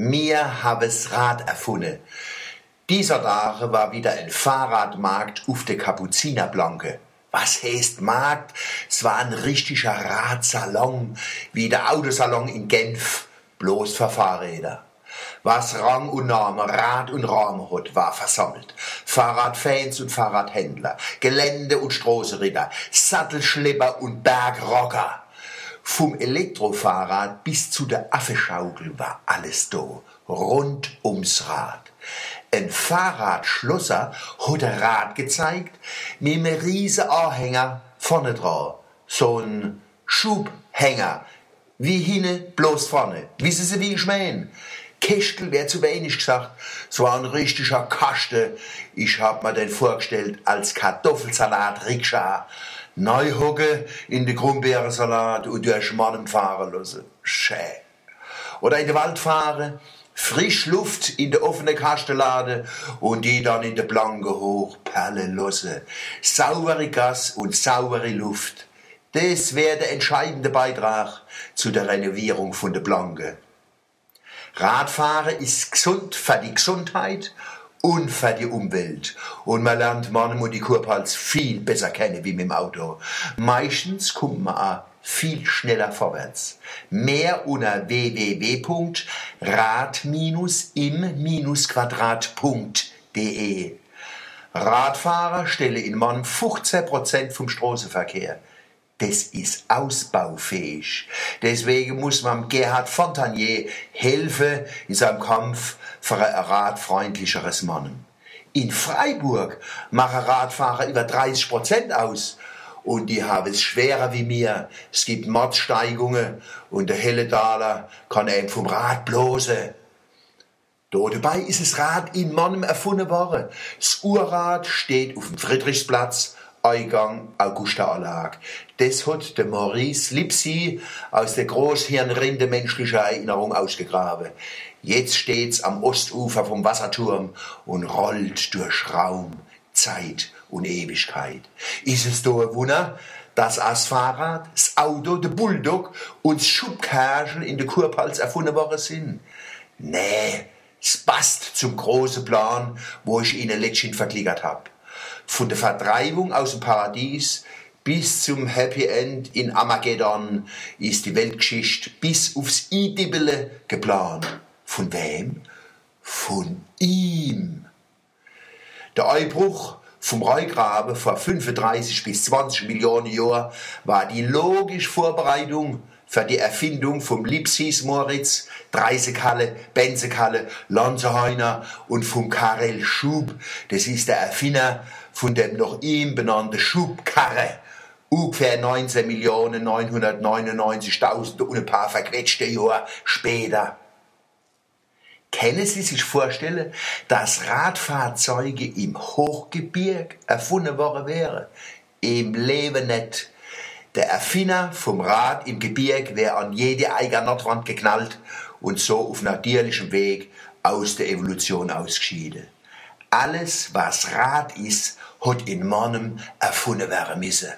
Mir habes Rad erfunden. Dieser Tage war wieder ein Fahrradmarkt auf der Kapuzinerblanke. Was heißt Markt? Es war ein richtiger Radsalon, wie der Autosalon in Genf, bloß für Fahrräder. Was Rang und Name, Rad und Rahmen hat, war versammelt. Fahrradfans und Fahrradhändler, Gelände- und Straßenritter, Sattelschlepper und Bergrocker. Vom Elektrofahrrad bis zu der Affeschaukel war alles da, rund ums Rad. Ein Fahrradschlosser hat ein Rad gezeigt, mit einem riesen Anhänger vorne dran. So ein Schubhänger, wie hinne, bloß vorne. Wissen Sie, wie ich mein? Kästel wäre zu wenig gesagt. Es war ein richtiger Kasten. Ich hab mir den vorgestellt als Kartoffelsalat Rikscha neu hocke in de Grumbeerensalat und durch Mannen fahren lassen. Schä. Oder in den Wald fahren, frisch Luft in de offene Kastenlade und die dann in de Blanke hoch perlen lassen. Saubere Gas und saubere Luft. Das wäre der entscheidende Beitrag zu der Renovierung von der Blanke. Radfahren ist gesund für die Gesundheit und für die Umwelt. Und man lernt Mann und die Kurpals viel besser kennen wie mit dem Auto. Meistens kommt man auch viel schneller vorwärts. Mehr unter www.rad-im-quadrat.de Radfahrer stellen in Mann 15% vom Straßenverkehr das ist ausbaufähig. Deswegen muss man Gerhard Fontanier helfen in seinem Kampf für ein radfreundlicheres Mann. In Freiburg machen Radfahrer über 30 Prozent aus. Und die haben es schwerer wie mir. Es gibt Mordsteigungen und der Helledaler kann eben vom Rad bloßen. Da dabei ist das Rad in Mannem erfunden worden. Das Urrad steht auf dem Friedrichsplatz Eingang Augusta Anlage. Das hat der Maurice Lipsy aus der Großhirnrinde menschlicher Erinnerung ausgegraben. Jetzt steht's am Ostufer vom Wasserturm und rollt durch Raum, Zeit und Ewigkeit. Ist es da ein Wunder, dass das Fahrrad, das Auto, der Bulldog und das Schubkerschel in der Kurpals erfunden worden sind? Nee, es passt zum großen Plan, wo ich Ihnen letztens verklickert hab von der Vertreibung aus dem Paradies bis zum Happy End in Armageddon ist die Weltgeschichte bis aufs Idibbele geplant. Von wem? Von ihm. Der Einbruch vom Reugraben vor 35 bis 20 Millionen Jahren war die logische Vorbereitung für die Erfindung vom Lipsis Moritz, Dreisekhalle, Benzekalle, Lanzerheiner und vom Karel Schub. Das ist der Erfinder von dem noch ihm benannten Schubkarre. Ungefähr 19.999.000 und ein paar verquetschte Jahre später. Können Sie sich vorstellen, dass Radfahrzeuge im Hochgebirg erfunden worden wären? Im Leben nicht. Der Erfinder vom Rad im Gebirg wäre an jede eigene Nordwand geknallt und so auf natürlichem Weg aus der Evolution ausgeschieden. Alles, was Rad ist, hat in Mannem erfunden werden müssen.